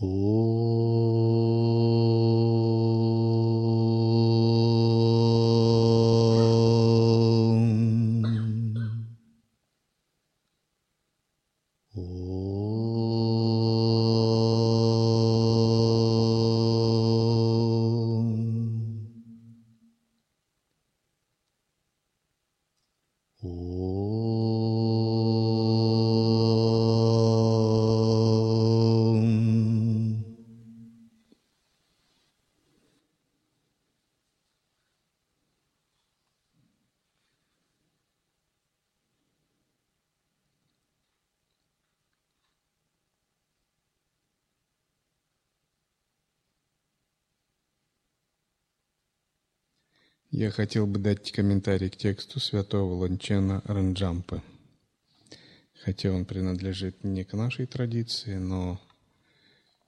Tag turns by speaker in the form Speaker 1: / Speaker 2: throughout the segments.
Speaker 1: Я хотел бы дать комментарий к тексту святого Ланчена Ранджампы. Хотя он принадлежит не к нашей традиции, но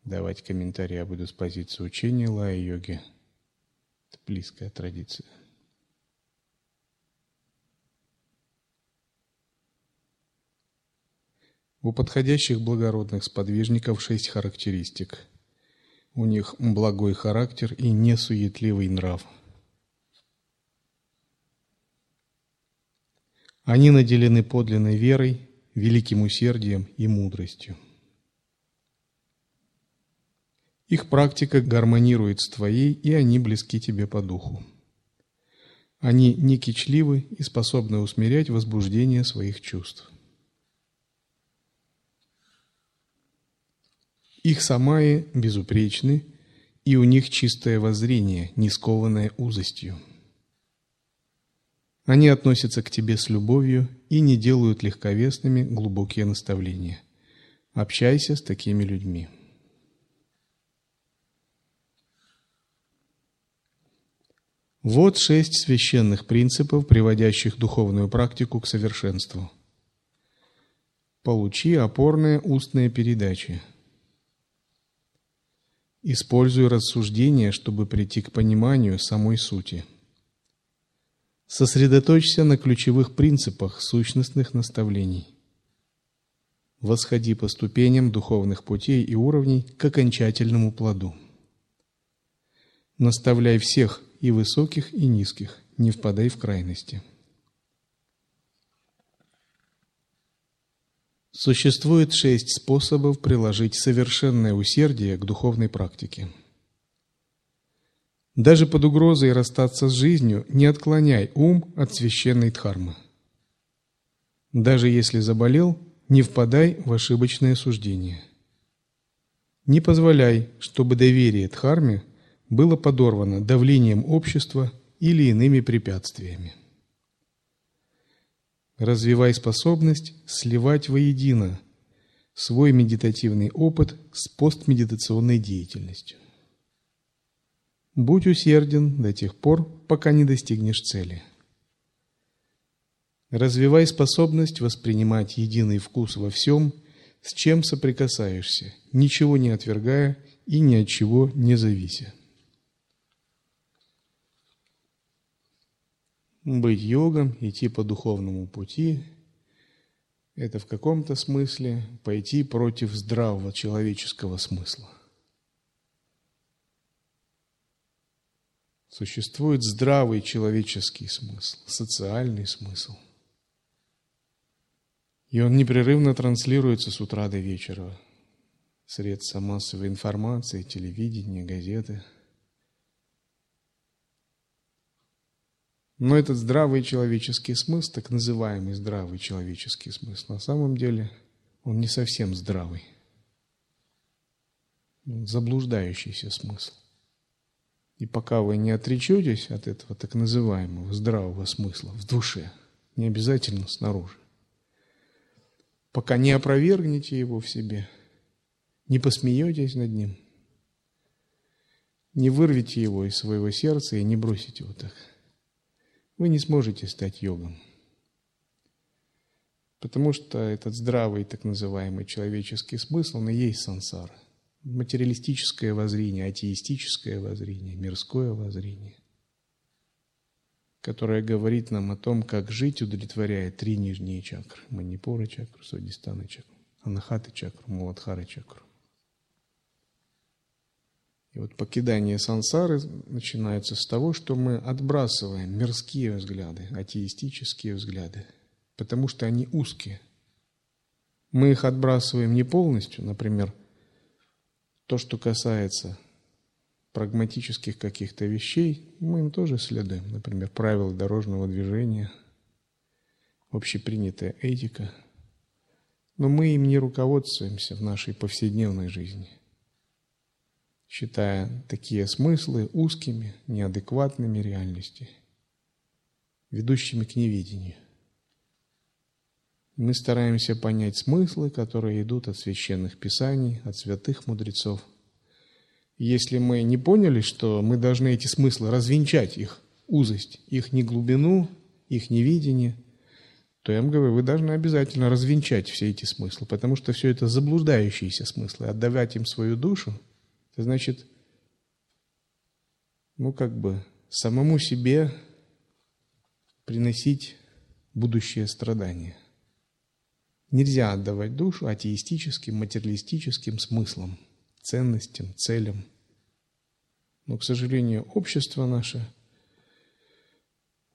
Speaker 1: давать комментарии я буду с позиции учения лая-йоги. Это близкая традиция. У подходящих благородных сподвижников шесть характеристик. У них благой характер и несуетливый нрав – Они наделены подлинной верой, великим усердием и мудростью. Их практика гармонирует с твоей, и они близки тебе по духу. Они не кичливы и способны усмирять возбуждение своих чувств. Их самаи безупречны, и у них чистое воззрение, не скованное узостью. Они относятся к тебе с любовью и не делают легковесными глубокие наставления. Общайся с такими людьми. Вот шесть священных принципов, приводящих духовную практику к совершенству. Получи опорные устные передачи. Используй рассуждения, чтобы прийти к пониманию самой сути – Сосредоточься на ключевых принципах сущностных наставлений. Восходи по ступеням духовных путей и уровней к окончательному плоду. Наставляй всех и высоких, и низких, не впадай в крайности. Существует шесть способов приложить совершенное усердие к духовной практике – даже под угрозой расстаться с жизнью не отклоняй ум от священной дхармы. Даже если заболел, не впадай в ошибочное суждение. Не позволяй, чтобы доверие дхарме было подорвано давлением общества или иными препятствиями. Развивай способность сливать воедино свой медитативный опыт с постмедитационной деятельностью. Будь усерден до тех пор, пока не достигнешь цели. Развивай способность воспринимать единый вкус во всем, с чем соприкасаешься, ничего не отвергая и ни от чего не завися. Быть йогом, идти по духовному пути – это в каком-то смысле пойти против здравого человеческого смысла. Существует здравый человеческий смысл, социальный смысл. И он непрерывно транслируется с утра до вечера. Средства массовой информации, телевидение, газеты. Но этот здравый человеческий смысл, так называемый здравый человеческий смысл, на самом деле он не совсем здравый. Заблуждающийся смысл. И пока вы не отречетесь от этого так называемого здравого смысла в душе, не обязательно снаружи, пока не опровергнете его в себе, не посмеетесь над ним, не вырвете его из своего сердца и не бросите его так, вы не сможете стать йогом. Потому что этот здравый так называемый человеческий смысл, он и есть сансара материалистическое воззрение, атеистическое воззрение, мирское воззрение, которое говорит нам о том, как жить, удовлетворяя три нижние чакры – манипура чакру, свадистана чакру, анахаты чакру, муладхары чакру. И вот покидание сансары начинается с того, что мы отбрасываем мирские взгляды, атеистические взгляды, потому что они узкие. Мы их отбрасываем не полностью, например, то, что касается прагматических каких-то вещей, мы им тоже следуем, например, правила дорожного движения, общепринятая этика. Но мы им не руководствуемся в нашей повседневной жизни – считая такие смыслы узкими, неадекватными реальности, ведущими к невидению. Мы стараемся понять смыслы, которые идут от священных писаний, от святых мудрецов. Если мы не поняли, что мы должны эти смыслы развенчать, их узость, их неглубину, их невидение, то я вам говорю, вы должны обязательно развенчать все эти смыслы, потому что все это заблуждающиеся смыслы. Отдавать им свою душу – это значит, ну как бы самому себе приносить будущее страдания. Нельзя отдавать душу атеистическим, материалистическим смыслам, ценностям, целям. Но, к сожалению, общество наше,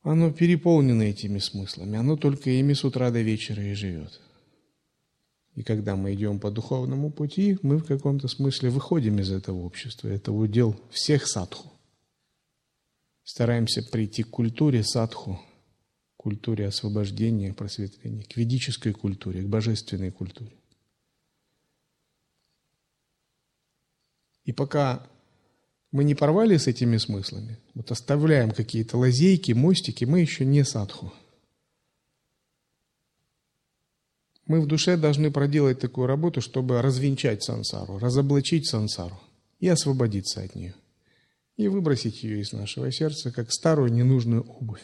Speaker 1: оно переполнено этими смыслами, оно только ими с утра до вечера и живет – и когда мы идем по духовному пути, мы в каком-то смысле выходим из этого общества. Это удел всех садху. Стараемся прийти к культуре садху, культуре освобождения, просветления, к ведической культуре, к божественной культуре. И пока мы не порвали с этими смыслами, вот оставляем какие-то лазейки, мостики, мы еще не садху. Мы в душе должны проделать такую работу, чтобы развенчать сансару, разоблачить сансару и освободиться от нее. И выбросить ее из нашего сердца, как старую ненужную обувь.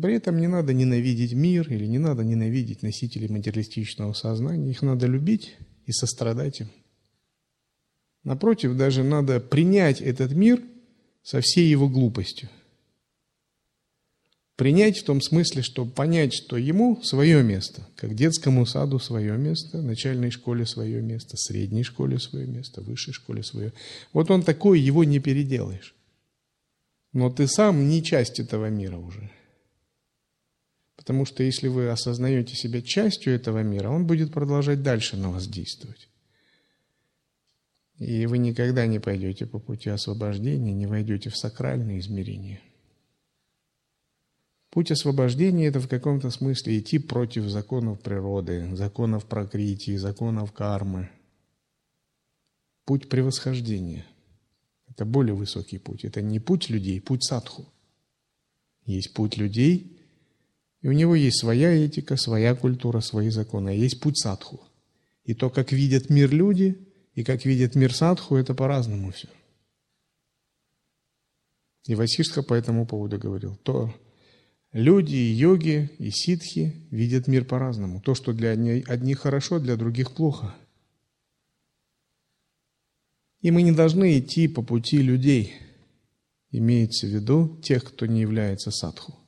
Speaker 1: При этом не надо ненавидеть мир или не надо ненавидеть носителей материалистичного сознания. Их надо любить и сострадать им. Напротив, даже надо принять этот мир со всей его глупостью – Принять в том смысле, что понять, что ему свое место, как детскому саду свое место, начальной школе свое место, средней школе свое место, высшей школе свое. Вот он такой, его не переделаешь. Но ты сам не часть этого мира уже. Потому что если вы осознаете себя частью этого мира, он будет продолжать дальше на вас действовать. И вы никогда не пойдете по пути освобождения, не войдете в сакральные измерения. Путь освобождения – это в каком-то смысле идти против законов природы, законов прокритии, законов кармы. Путь превосхождения – это более высокий путь. Это не путь людей, путь садху. Есть путь людей, и у него есть своя этика, своя культура, свои законы. А есть путь садху. И то, как видят мир люди, и как видят мир садху, это по-разному все. И Васишка по этому поводу говорил, то, Люди и йоги, и ситхи видят мир по-разному. То, что для одних хорошо, для других плохо. И мы не должны идти по пути людей, имеется в виду тех, кто не является садху.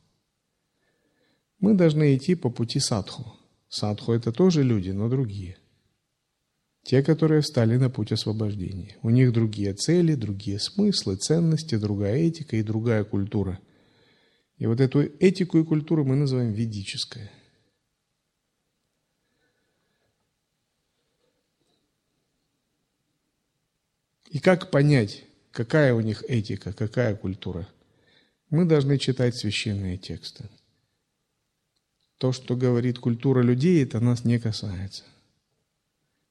Speaker 1: Мы должны идти по пути садху. Садху – это тоже люди, но другие. Те, которые встали на путь освобождения. У них другие цели, другие смыслы, ценности, другая этика и другая культура – и вот эту этику и культуру мы называем ведической. И как понять, какая у них этика, какая культура? Мы должны читать священные тексты. То, что говорит культура людей, это нас не касается.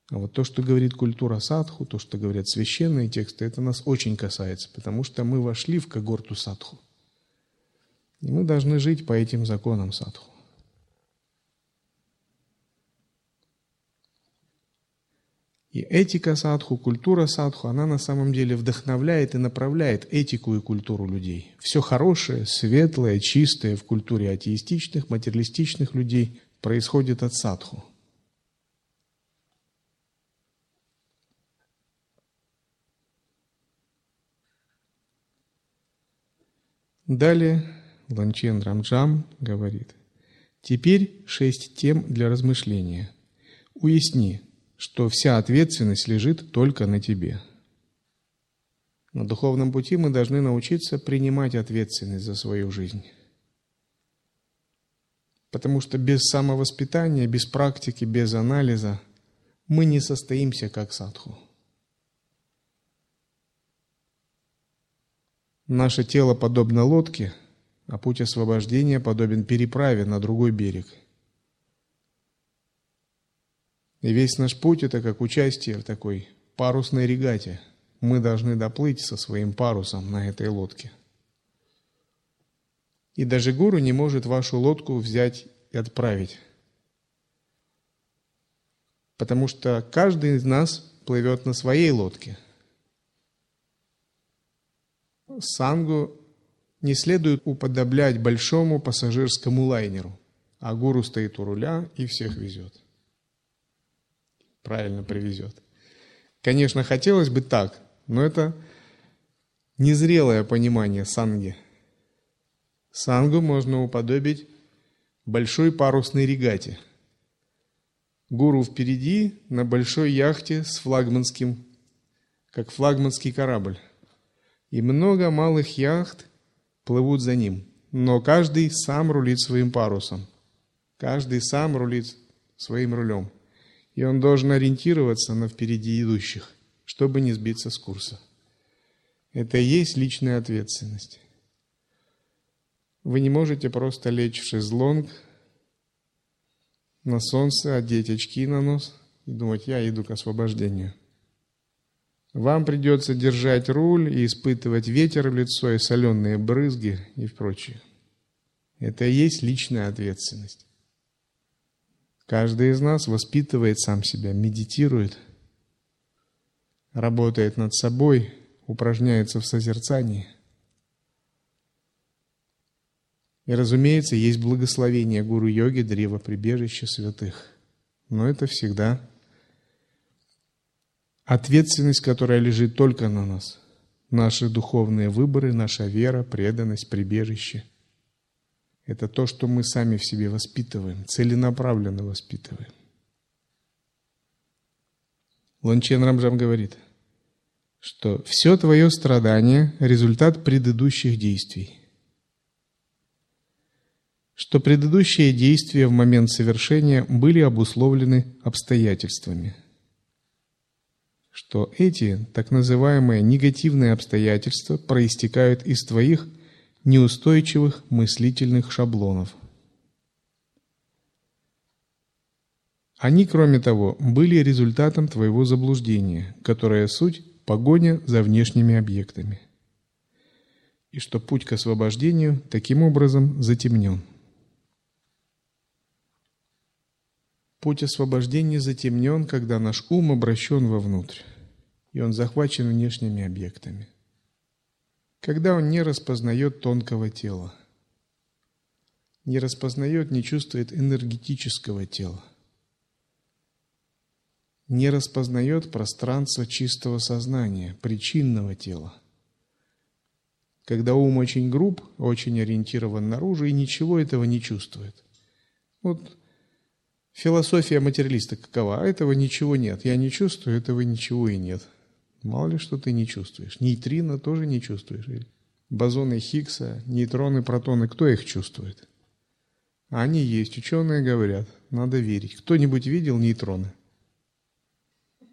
Speaker 1: А вот то, что говорит культура садху, то, что говорят священные тексты, это нас очень касается, потому что мы вошли в когорту садху. И мы должны жить по этим законам садху. И этика садху, культура садху, она на самом деле вдохновляет и направляет этику и культуру людей. Все хорошее, светлое, чистое в культуре атеистичных, материалистичных людей происходит от садху. Далее Ланчен Рамджам говорит, теперь шесть тем для размышления. Уясни, что вся ответственность лежит только на тебе. На духовном пути мы должны научиться принимать ответственность за свою жизнь. Потому что без самовоспитания, без практики, без анализа мы не состоимся как садху. Наше тело подобно лодке, а путь освобождения подобен переправе на другой берег. И весь наш путь – это как участие в такой парусной регате. Мы должны доплыть со своим парусом на этой лодке. И даже гуру не может вашу лодку взять и отправить. Потому что каждый из нас плывет на своей лодке – сангу не следует уподоблять большому пассажирскому лайнеру, а гуру стоит у руля и всех везет. Правильно привезет. Конечно, хотелось бы так, но это незрелое понимание санги. Сангу можно уподобить большой парусной регате. Гуру впереди на большой яхте с флагманским, как флагманский корабль и много малых яхт плывут за ним, но каждый сам рулит своим парусом, каждый сам рулит своим рулем, и он должен ориентироваться на впереди идущих, чтобы не сбиться с курса. Это и есть личная ответственность. Вы не можете просто лечь в шезлонг на солнце, одеть очки на нос и думать, я иду к освобождению – вам придется держать руль и испытывать ветер в лицо и соленые брызги и прочее. Это и есть личная ответственность. Каждый из нас воспитывает сам себя, медитирует, работает над собой, упражняется в созерцании. И, разумеется, есть благословение гуру-йоги, древа прибежища святых. Но это всегда Ответственность, которая лежит только на нас. Наши духовные выборы, наша вера, преданность, прибежище. Это то, что мы сами в себе воспитываем, целенаправленно воспитываем. Лончен Рамжам говорит, что все твое страдание – результат предыдущих действий. Что предыдущие действия в момент совершения были обусловлены обстоятельствами – что эти так называемые негативные обстоятельства проистекают из твоих неустойчивых мыслительных шаблонов. Они, кроме того, были результатом твоего заблуждения, которое суть – погоня за внешними объектами. И что путь к освобождению таким образом затемнен. Путь освобождения затемнен, когда наш ум обращен вовнутрь, и он захвачен внешними объектами. Когда он не распознает тонкого тела, не распознает, не чувствует энергетического тела, не распознает пространство чистого сознания, причинного тела. Когда ум очень груб, очень ориентирован наружу и ничего этого не чувствует. Вот Философия материалиста какова? А этого ничего нет. Я не чувствую, этого ничего и нет. Мало ли, что ты не чувствуешь. Нейтрино тоже не чувствуешь. Бозоны Хиггса, нейтроны, протоны, кто их чувствует? Они есть. Ученые говорят, надо верить. Кто-нибудь видел нейтроны?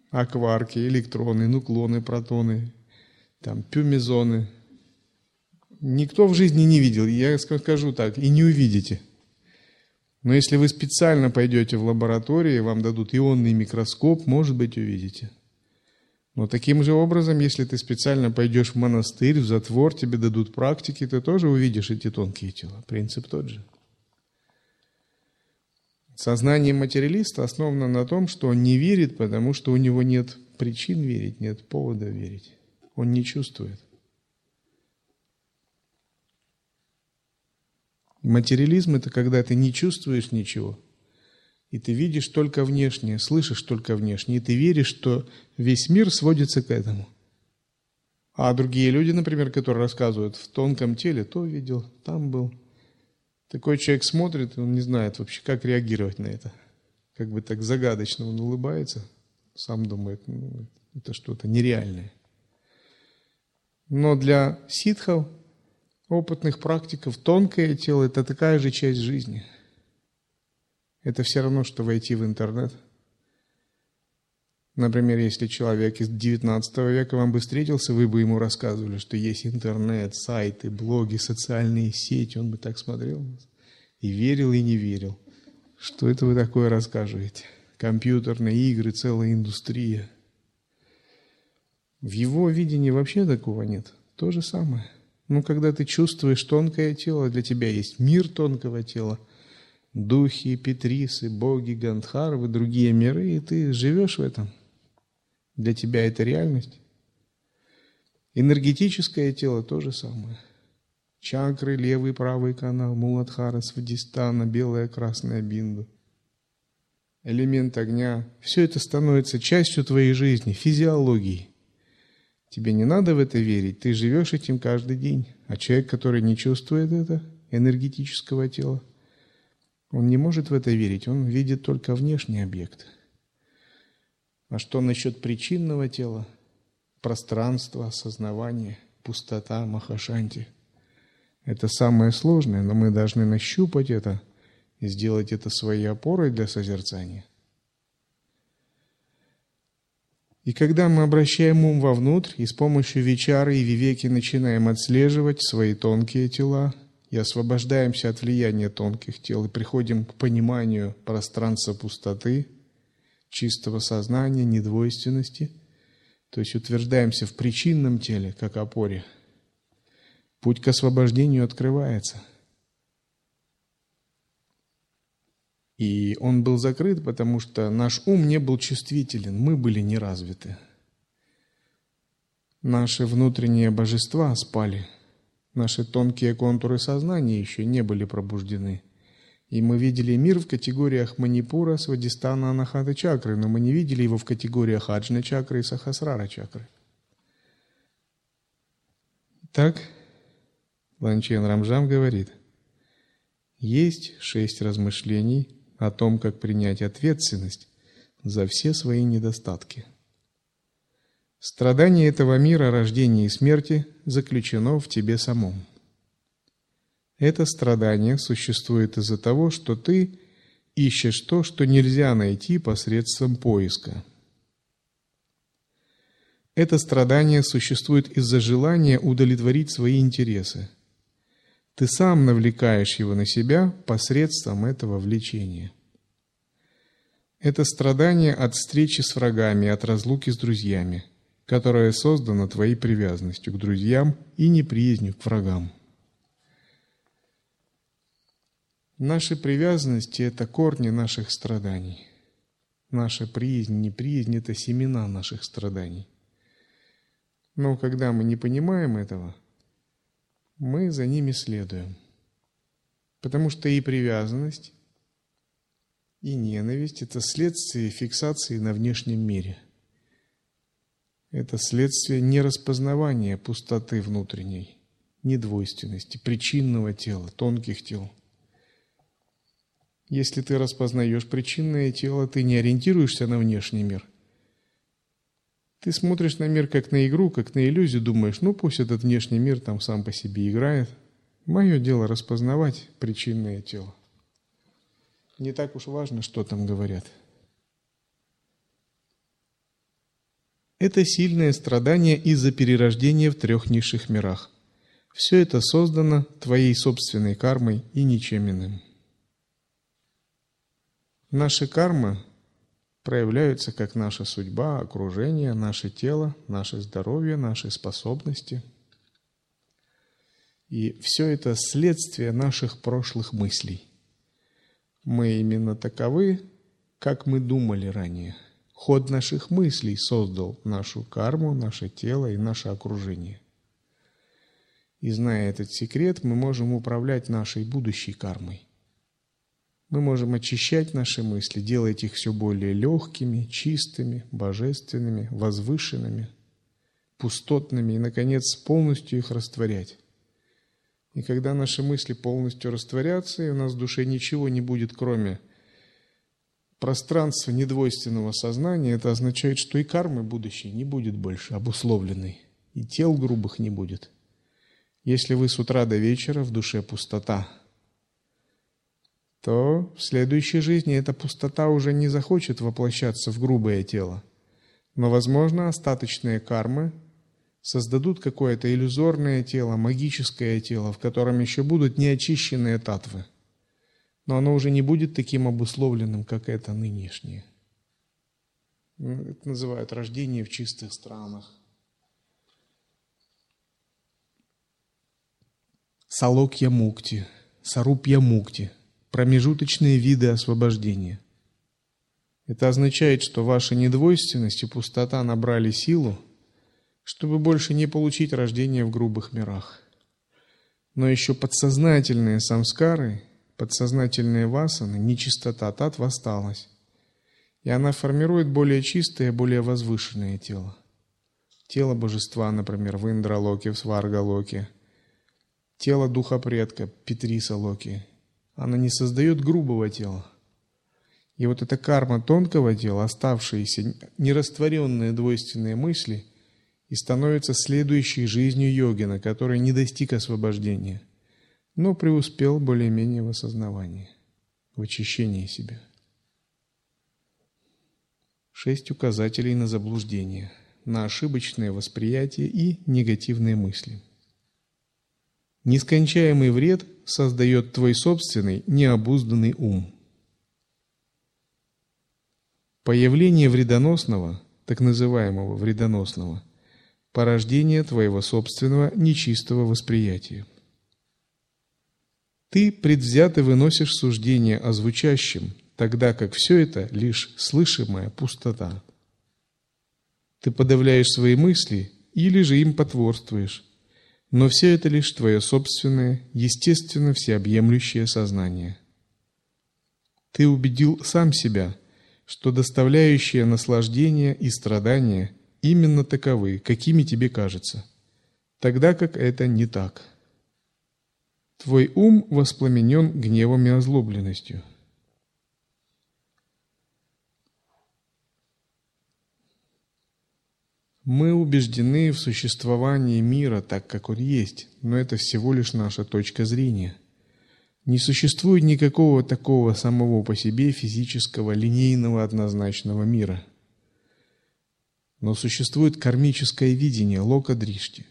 Speaker 1: А кварки, электроны, нуклоны, протоны, там, пюмезоны. Никто в жизни не видел. Я скажу так, и не увидите – но если вы специально пойдете в лабораторию, вам дадут ионный микроскоп, может быть, увидите. Но таким же образом, если ты специально пойдешь в монастырь, в затвор, тебе дадут практики, ты тоже увидишь эти тонкие тела. Принцип тот же. Сознание материалиста основано на том, что он не верит, потому что у него нет причин верить, нет повода верить. Он не чувствует. Материализм – это когда ты не чувствуешь ничего, и ты видишь только внешнее, слышишь только внешнее, и ты веришь, что весь мир сводится к этому. А другие люди, например, которые рассказывают в тонком теле, то видел, там был. Такой человек смотрит, и он не знает вообще, как реагировать на это. Как бы так загадочно он улыбается, сам думает, ну, это что-то нереальное. Но для ситхов, опытных практиков, тонкое тело – это такая же часть жизни. Это все равно, что войти в интернет. Например, если человек из 19 века вам бы встретился, вы бы ему рассказывали, что есть интернет, сайты, блоги, социальные сети. Он бы так смотрел и верил, и не верил. Что это вы такое рассказываете? Компьютерные игры, целая индустрия – в его видении вообще такого нет. То же самое. Но когда ты чувствуешь тонкое тело, для тебя есть мир тонкого тела, духи, петрисы, боги, гандхарвы, другие миры, и ты живешь в этом. Для тебя это реальность. Энергетическое тело то же самое. Чакры, левый, правый канал, Муладхара, Свадистана, белая, красная бинду. Элемент огня. Все это становится частью твоей жизни, физиологии. Тебе не надо в это верить, ты живешь этим каждый день. А человек, который не чувствует это, энергетического тела, он не может в это верить, он видит только внешний объект. А что насчет причинного тела? Пространство, осознавание, пустота, махашанти. Это самое сложное, но мы должны нащупать это и сделать это своей опорой для созерцания – И когда мы обращаем ум вовнутрь и с помощью вечары и вивеки начинаем отслеживать свои тонкие тела и освобождаемся от влияния тонких тел и приходим к пониманию пространства пустоты, чистого сознания, недвойственности, то есть утверждаемся в причинном теле, как опоре, путь к освобождению открывается – И он был закрыт, потому что наш ум не был чувствителен, мы были не развиты. Наши внутренние божества спали, наши тонкие контуры сознания еще не были пробуждены. И мы видели мир в категориях Манипура, Свадистана, Анахата чакры, но мы не видели его в категориях Аджна чакры и Сахасрара чакры. Так, Ланчен Рамжам говорит, есть шесть размышлений, о том, как принять ответственность за все свои недостатки. Страдание этого мира, рождения и смерти заключено в тебе самом. Это страдание существует из-за того, что ты ищешь то, что нельзя найти посредством поиска. Это страдание существует из-за желания удовлетворить свои интересы – ты сам навлекаешь его на себя посредством этого влечения. Это страдание от встречи с врагами, от разлуки с друзьями, которое создано твоей привязанностью к друзьям и неприязнью к врагам. Наши привязанности – это корни наших страданий. Наша приязнь, неприязнь – это семена наших страданий. Но когда мы не понимаем этого – мы за ними следуем. Потому что и привязанность, и ненависть – это следствие фиксации на внешнем мире. Это следствие нераспознавания пустоты внутренней, недвойственности, причинного тела, тонких тел. Если ты распознаешь причинное тело, ты не ориентируешься на внешний мир – ты смотришь на мир как на игру, как на иллюзию, думаешь, ну пусть этот внешний мир там сам по себе играет. Мое дело распознавать причинное тело. Не так уж важно, что там говорят. Это сильное страдание из-за перерождения в трех низших мирах. Все это создано твоей собственной кармой и ничем иным. Наша карма проявляются как наша судьба, окружение, наше тело, наше здоровье, наши способности. И все это следствие наших прошлых мыслей. Мы именно таковы, как мы думали ранее. Ход наших мыслей создал нашу карму, наше тело и наше окружение. И зная этот секрет, мы можем управлять нашей будущей кармой. Мы можем очищать наши мысли, делать их все более легкими, чистыми, божественными, возвышенными, пустотными и, наконец, полностью их растворять. И когда наши мысли полностью растворятся, и у нас в душе ничего не будет, кроме пространства недвойственного сознания, это означает, что и кармы будущей не будет больше обусловленной и тел грубых не будет. Если вы с утра до вечера в душе пустота, то в следующей жизни эта пустота уже не захочет воплощаться в грубое тело. Но, возможно, остаточные кармы создадут какое-то иллюзорное тело, магическое тело, в котором еще будут неочищенные татвы. Но оно уже не будет таким обусловленным, как это нынешнее. Это называют рождение в чистых странах. Салокья мукти, сарупья мукти – промежуточные виды освобождения. Это означает, что ваша недвойственность и пустота набрали силу, чтобы больше не получить рождение в грубых мирах. Но еще подсознательные самскары, подсознательные васаны, нечистота тат осталась. И она формирует более чистое, более возвышенное тело. Тело божества, например, в Индралоке, в Сваргалоке – тело духа предка, Петриса Локи. Она не создает грубого тела. И вот эта карма тонкого тела, оставшиеся нерастворенные двойственные мысли, и становится следующей жизнью йогина, который не достиг освобождения, но преуспел более-менее в осознавании, в очищении себя. Шесть указателей на заблуждение, на ошибочное восприятие и негативные мысли – Нескончаемый вред создает твой собственный необузданный ум. Появление вредоносного, так называемого вредоносного, порождение твоего собственного нечистого восприятия. Ты предвзято выносишь суждение о звучащем, тогда как все это лишь слышимая пустота. Ты подавляешь свои мысли или же им потворствуешь, но все это лишь твое собственное, естественно всеобъемлющее сознание. Ты убедил сам себя, что доставляющие наслаждение и страдания именно таковы, какими тебе кажется, тогда как это не так. Твой ум воспламенен гневом и озлобленностью – Мы убеждены в существовании мира так, как он есть, но это всего лишь наша точка зрения. Не существует никакого такого самого по себе физического, линейного, однозначного мира. Но существует кармическое видение, лока дришти.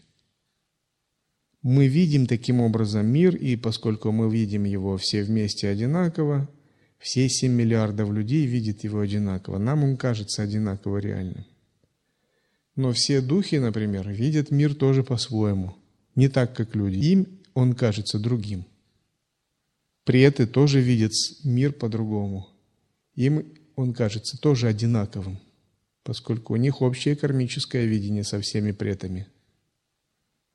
Speaker 1: Мы видим таким образом мир, и поскольку мы видим его все вместе одинаково, все 7 миллиардов людей видят его одинаково, нам он кажется одинаково реальным. Но все духи, например, видят мир тоже по-своему, не так, как люди. Им он кажется другим. Преты тоже видят мир по-другому. Им он кажется тоже одинаковым, поскольку у них общее кармическое видение со всеми претами.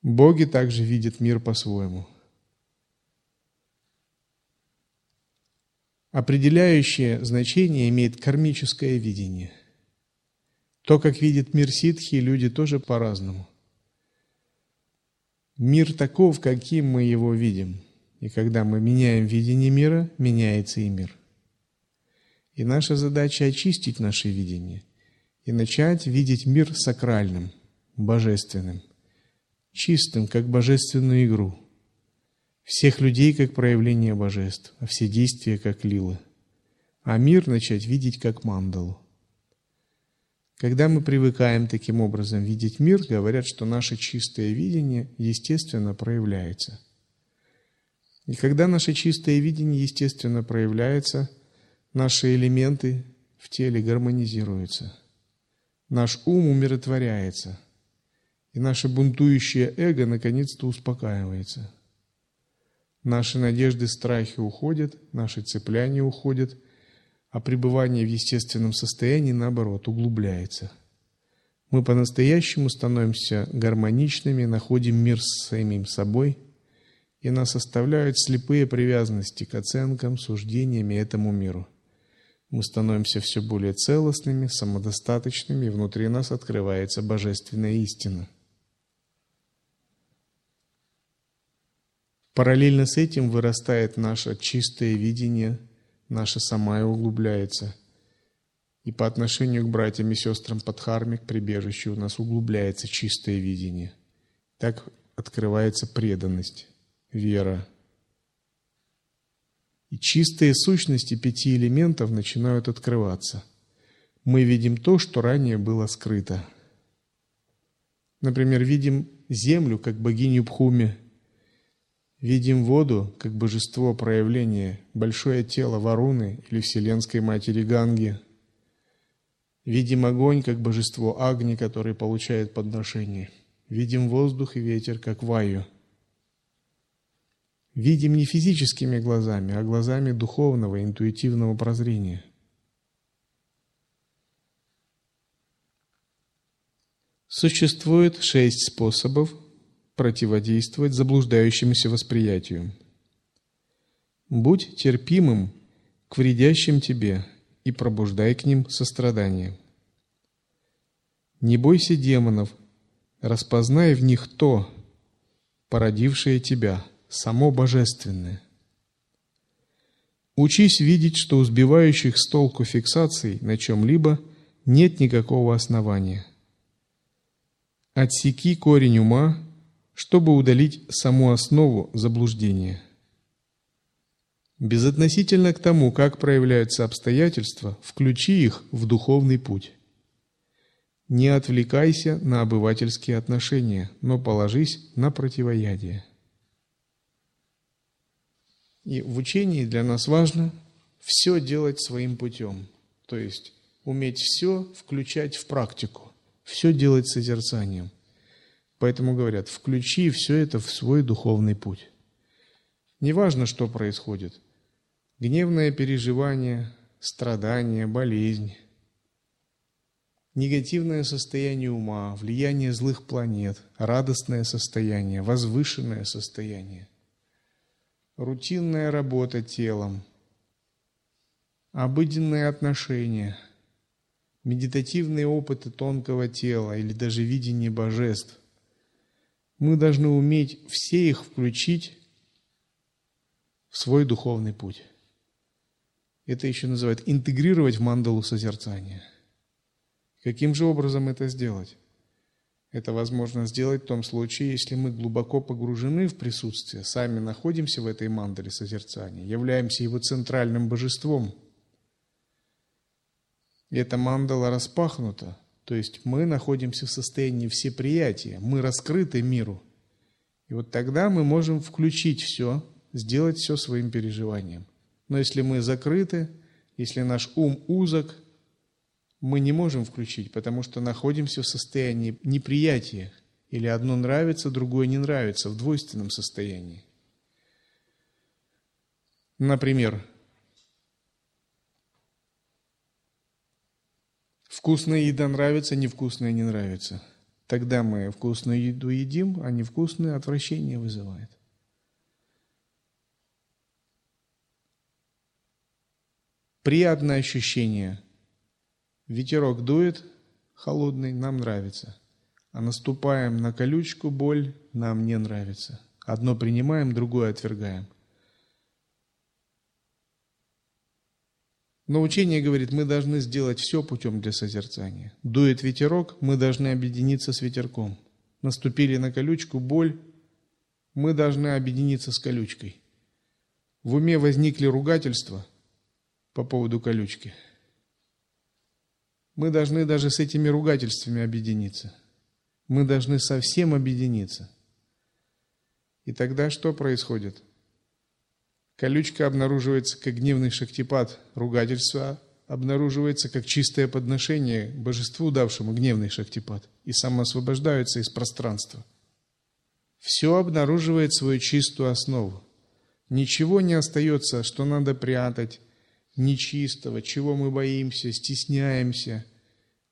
Speaker 1: Боги также видят мир по-своему. Определяющее значение имеет кармическое видение – то, как видит мир ситхи, люди тоже по-разному. Мир таков, каким мы его видим. И когда мы меняем видение мира, меняется и мир. И наша задача очистить наше видение и начать видеть мир сакральным, божественным, чистым, как божественную игру. Всех людей как проявление божеств, а все действия как лилы. А мир начать видеть как мандалу. Когда мы привыкаем таким образом видеть мир, говорят, что наше чистое видение естественно проявляется. И когда наше чистое видение естественно проявляется, наши элементы в теле гармонизируются. Наш ум умиротворяется. И наше бунтующее эго наконец-то успокаивается. Наши надежды, страхи уходят, наши цепляния уходят – а пребывание в естественном состоянии, наоборот, углубляется. Мы по-настоящему становимся гармоничными, находим мир с самим собой, и нас оставляют слепые привязанности к оценкам, суждениям и этому миру. Мы становимся все более целостными, самодостаточными, и внутри нас открывается божественная истина. Параллельно с этим вырастает наше чистое видение – наша самая углубляется. И по отношению к братьям и сестрам Падхарме, к прибежищу, у нас углубляется чистое видение – Так открывается преданность, вера. И чистые сущности пяти элементов начинают открываться. Мы видим то, что ранее было скрыто. Например, видим землю как богиню Пхуми, видим воду как божество проявления, большое тело Варуны или Вселенской Матери Ганги – Видим огонь, как божество Агни, который получает подношение. Видим воздух и ветер, как ваю. Видим не физическими глазами, а глазами духовного, интуитивного прозрения. Существует шесть способов противодействовать заблуждающемуся восприятию. Будь терпимым к вредящим тебе – и пробуждай к ним сострадание. Не бойся демонов, распознай в них то, породившее тебя, само божественное. Учись видеть, что у сбивающих с толку фиксаций на чем-либо нет никакого основания. Отсеки корень ума, чтобы удалить саму основу заблуждения – Безотносительно к тому, как проявляются обстоятельства, включи их в духовный путь. Не отвлекайся на обывательские отношения, но положись на противоядие. И в учении для нас важно все делать своим путем, то есть уметь все включать в практику, все делать созерцанием. Поэтому говорят, включи все это в свой духовный путь. Неважно, что происходит – гневное переживание, страдание, болезнь, негативное состояние ума, влияние злых планет, радостное состояние, возвышенное состояние, рутинная работа телом, обыденные отношения, медитативные опыты тонкого тела или даже видение божеств. Мы должны уметь все их включить в свой духовный путь. Это еще называют интегрировать в мандалу созерцания. Каким же образом это сделать? Это возможно сделать в том случае, если мы глубоко погружены в присутствие, сами находимся в этой мандале созерцания, являемся его центральным божеством. И эта мандала распахнута, то есть мы находимся в состоянии всеприятия, мы раскрыты миру. И вот тогда мы можем включить все, сделать все своим переживанием. Но если мы закрыты, если наш ум узок, мы не можем включить, потому что находимся в состоянии неприятия. Или одно нравится, другое не нравится, в двойственном состоянии. Например, вкусная еда нравится, невкусная не нравится. Тогда мы вкусную еду едим, а невкусное отвращение вызывает. приятное ощущение. Ветерок дует, холодный, нам нравится. А наступаем на колючку, боль, нам не нравится. Одно принимаем, другое отвергаем. Но учение говорит, мы должны сделать все путем для созерцания. Дует ветерок, мы должны объединиться с ветерком. Наступили на колючку, боль, мы должны объединиться с колючкой. В уме возникли ругательства, по поводу колючки. Мы должны даже с этими ругательствами объединиться. Мы должны совсем объединиться. И тогда что происходит? Колючка обнаруживается как гневный шактипад, ругательство обнаруживается как чистое подношение божеству, давшему гневный шактипад, и самоосвобождается из пространства. Все обнаруживает свою чистую основу. Ничего не остается, что надо прятать, нечистого, чего мы боимся, стесняемся,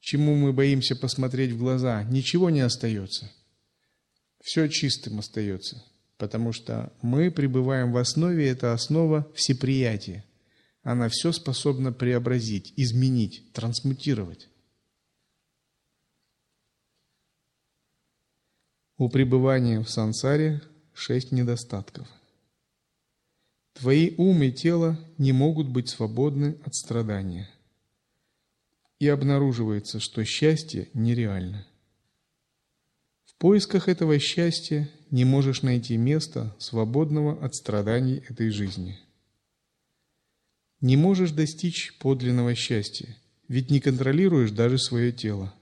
Speaker 1: чему мы боимся посмотреть в глаза, ничего не остается. Все чистым остается, потому что мы пребываем в основе, это основа всеприятия. Она все способна преобразить, изменить, трансмутировать. У пребывания в сансаре шесть недостатков. Твои ум и тело не могут быть свободны от страдания. И обнаруживается, что счастье нереально. В поисках этого счастья не можешь найти места, свободного от страданий этой жизни. Не можешь достичь подлинного счастья, ведь не контролируешь даже свое тело.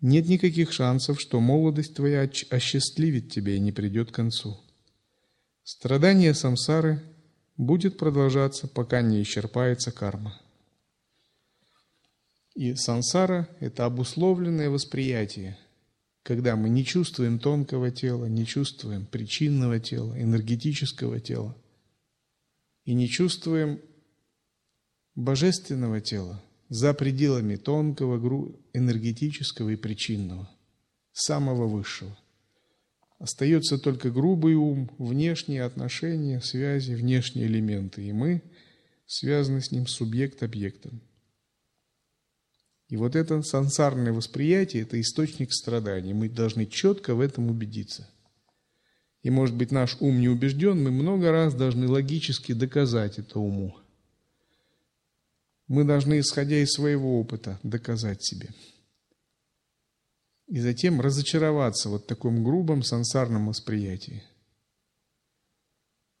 Speaker 1: Нет никаких шансов, что молодость твоя осчастливит тебя и не придет к концу. Страдание самсары будет продолжаться, пока не исчерпается карма. И сансара – это обусловленное восприятие, когда мы не чувствуем тонкого тела, не чувствуем причинного тела, энергетического тела, и не чувствуем божественного тела за пределами тонкого, энергетического и причинного, самого высшего. Остается только грубый ум, внешние отношения, связи, внешние элементы, и мы связаны с ним субъект-объектом. И вот это сансарное восприятие – это источник страданий. Мы должны четко в этом убедиться. И, может быть, наш ум не убежден, мы много раз должны логически доказать это уму. Мы должны, исходя из своего опыта, доказать себе. И затем разочароваться вот в таком грубом сансарном восприятии.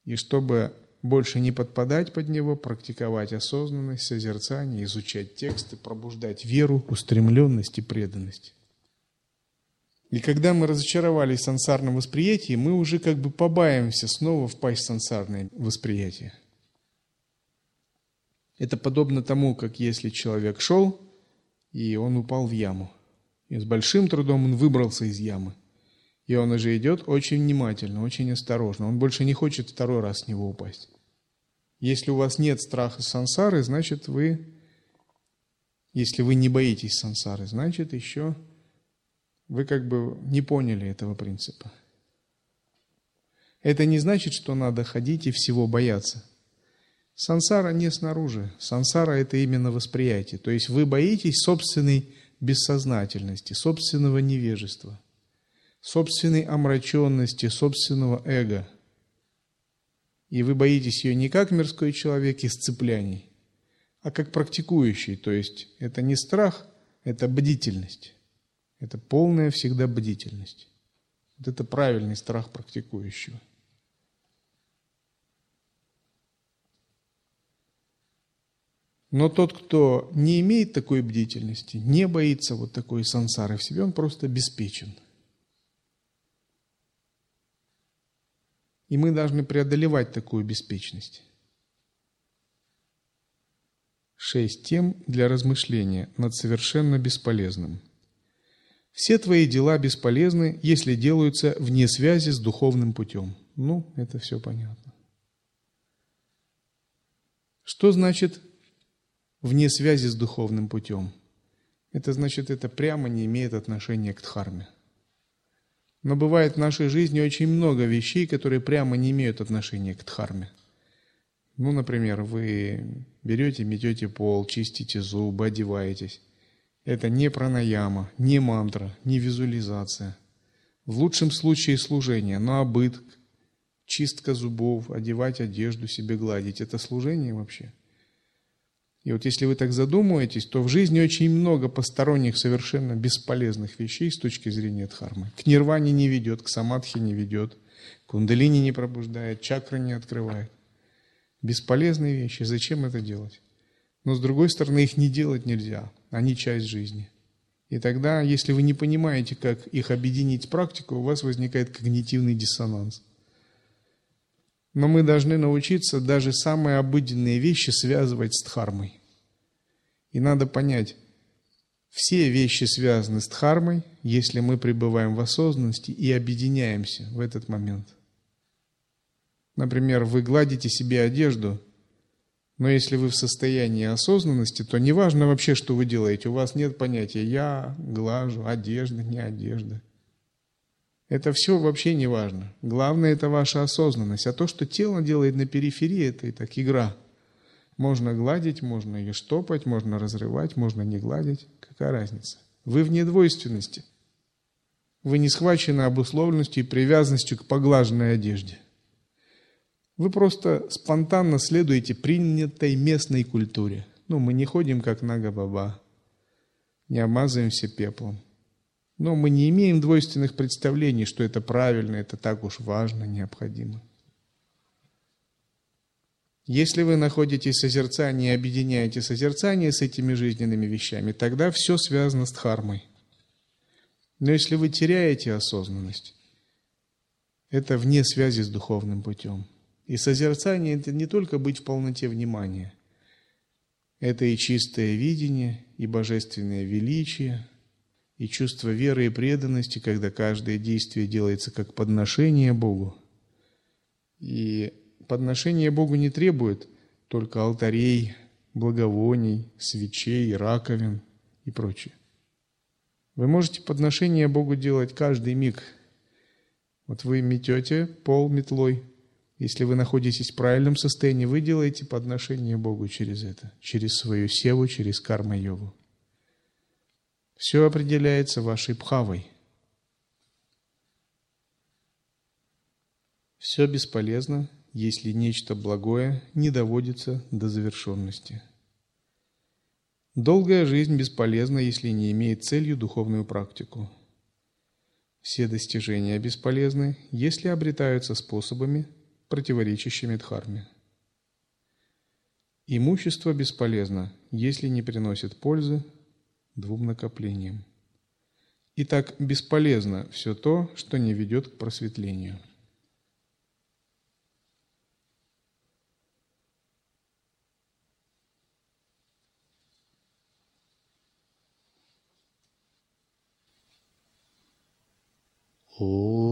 Speaker 1: И чтобы больше не подпадать под него, практиковать осознанность, созерцание, изучать тексты, пробуждать веру, устремленность и преданность. И когда мы разочаровались в сансарном восприятии, мы уже как бы побаиваемся снова впасть в сансарное восприятие. Это подобно тому, как если человек шел, и он упал в яму. И с большим трудом он выбрался из ямы. И он уже идет очень внимательно, очень осторожно. Он больше не хочет второй раз с него упасть. Если у вас нет страха сансары, значит вы, если вы не боитесь сансары, значит еще вы как бы не поняли этого принципа. Это не значит, что надо ходить и всего бояться. Сансара не снаружи. Сансара – это именно восприятие. То есть вы боитесь собственной бессознательности, собственного невежества, собственной омраченности, собственного эго – и вы боитесь ее не как мирской человек из цепляний, а как практикующий. То есть это не страх, это бдительность. Это полная всегда бдительность. Вот это правильный страх практикующего. Но тот, кто не имеет такой бдительности, не боится вот такой сансары в себе, он просто обеспечен – И мы должны преодолевать такую беспечность. Шесть тем для размышления над совершенно бесполезным. Все твои дела бесполезны, если делаются вне связи с духовным путем. Ну, это все понятно. Что значит вне связи с духовным путем? Это значит, это прямо не имеет отношения к дхарме. Но бывает в нашей жизни очень много вещей, которые прямо не имеют отношения к дхарме. Ну, например, вы берете, метете пол, чистите зубы, одеваетесь. Это не пранаяма, не мантра, не визуализация. В лучшем случае служение, но обыт, чистка зубов, одевать одежду, себе гладить – это служение вообще – и вот если вы так задумаетесь, то в жизни очень много посторонних, совершенно бесполезных вещей с точки зрения дхармы. К нирване не ведет, к самадхи не ведет, кундалини не пробуждает, чакры не открывает. Бесполезные вещи, зачем это делать? Но с другой стороны, их не делать нельзя, они часть жизни. И тогда, если вы не понимаете, как их объединить в практику, у вас возникает когнитивный диссонанс – но мы должны научиться даже самые обыденные вещи связывать с дхармой. И надо понять, все вещи связаны с дхармой, если мы пребываем в осознанности и объединяемся в этот момент. Например, вы гладите себе одежду, но если вы в состоянии осознанности, то неважно вообще, что вы делаете, у вас нет понятия «я глажу», одежда, не одежда – это все вообще не важно. Главное это ваша осознанность. А то, что тело делает на периферии, это и так игра. Можно гладить, можно ее штопать, можно разрывать, можно не гладить. Какая разница? Вы вне двойственности. Вы не схвачены обусловленностью и привязанностью к поглаженной одежде. Вы просто спонтанно следуете принятой местной культуре. Ну, мы не ходим как нага-баба, не обмазываемся пеплом. Но мы не имеем двойственных представлений, что это правильно, это так уж важно, необходимо. Если вы находите созерцание и объединяете созерцание с этими жизненными вещами, тогда все связано с дхармой. Но если вы теряете осознанность, это вне связи с духовным путем. И созерцание – это не только быть в полноте внимания. Это и чистое видение, и божественное величие, и чувство веры и преданности, когда каждое действие делается как подношение Богу. И подношение Богу не требует только алтарей, благовоний, свечей, раковин и прочее. Вы можете подношение Богу делать каждый миг. Вот вы метете пол метлой. Если вы находитесь в правильном состоянии, вы делаете подношение Богу через это, через свою севу, через карма-йогу. Все определяется вашей пхавой. Все бесполезно, если нечто благое не доводится до завершенности. Долгая жизнь бесполезна, если не имеет целью духовную практику. Все достижения бесполезны, если обретаются способами, противоречащими дхарме. Имущество бесполезно, если не приносит пользы двум накоплениям. Итак, бесполезно все то, что не ведет к просветлению. Oh.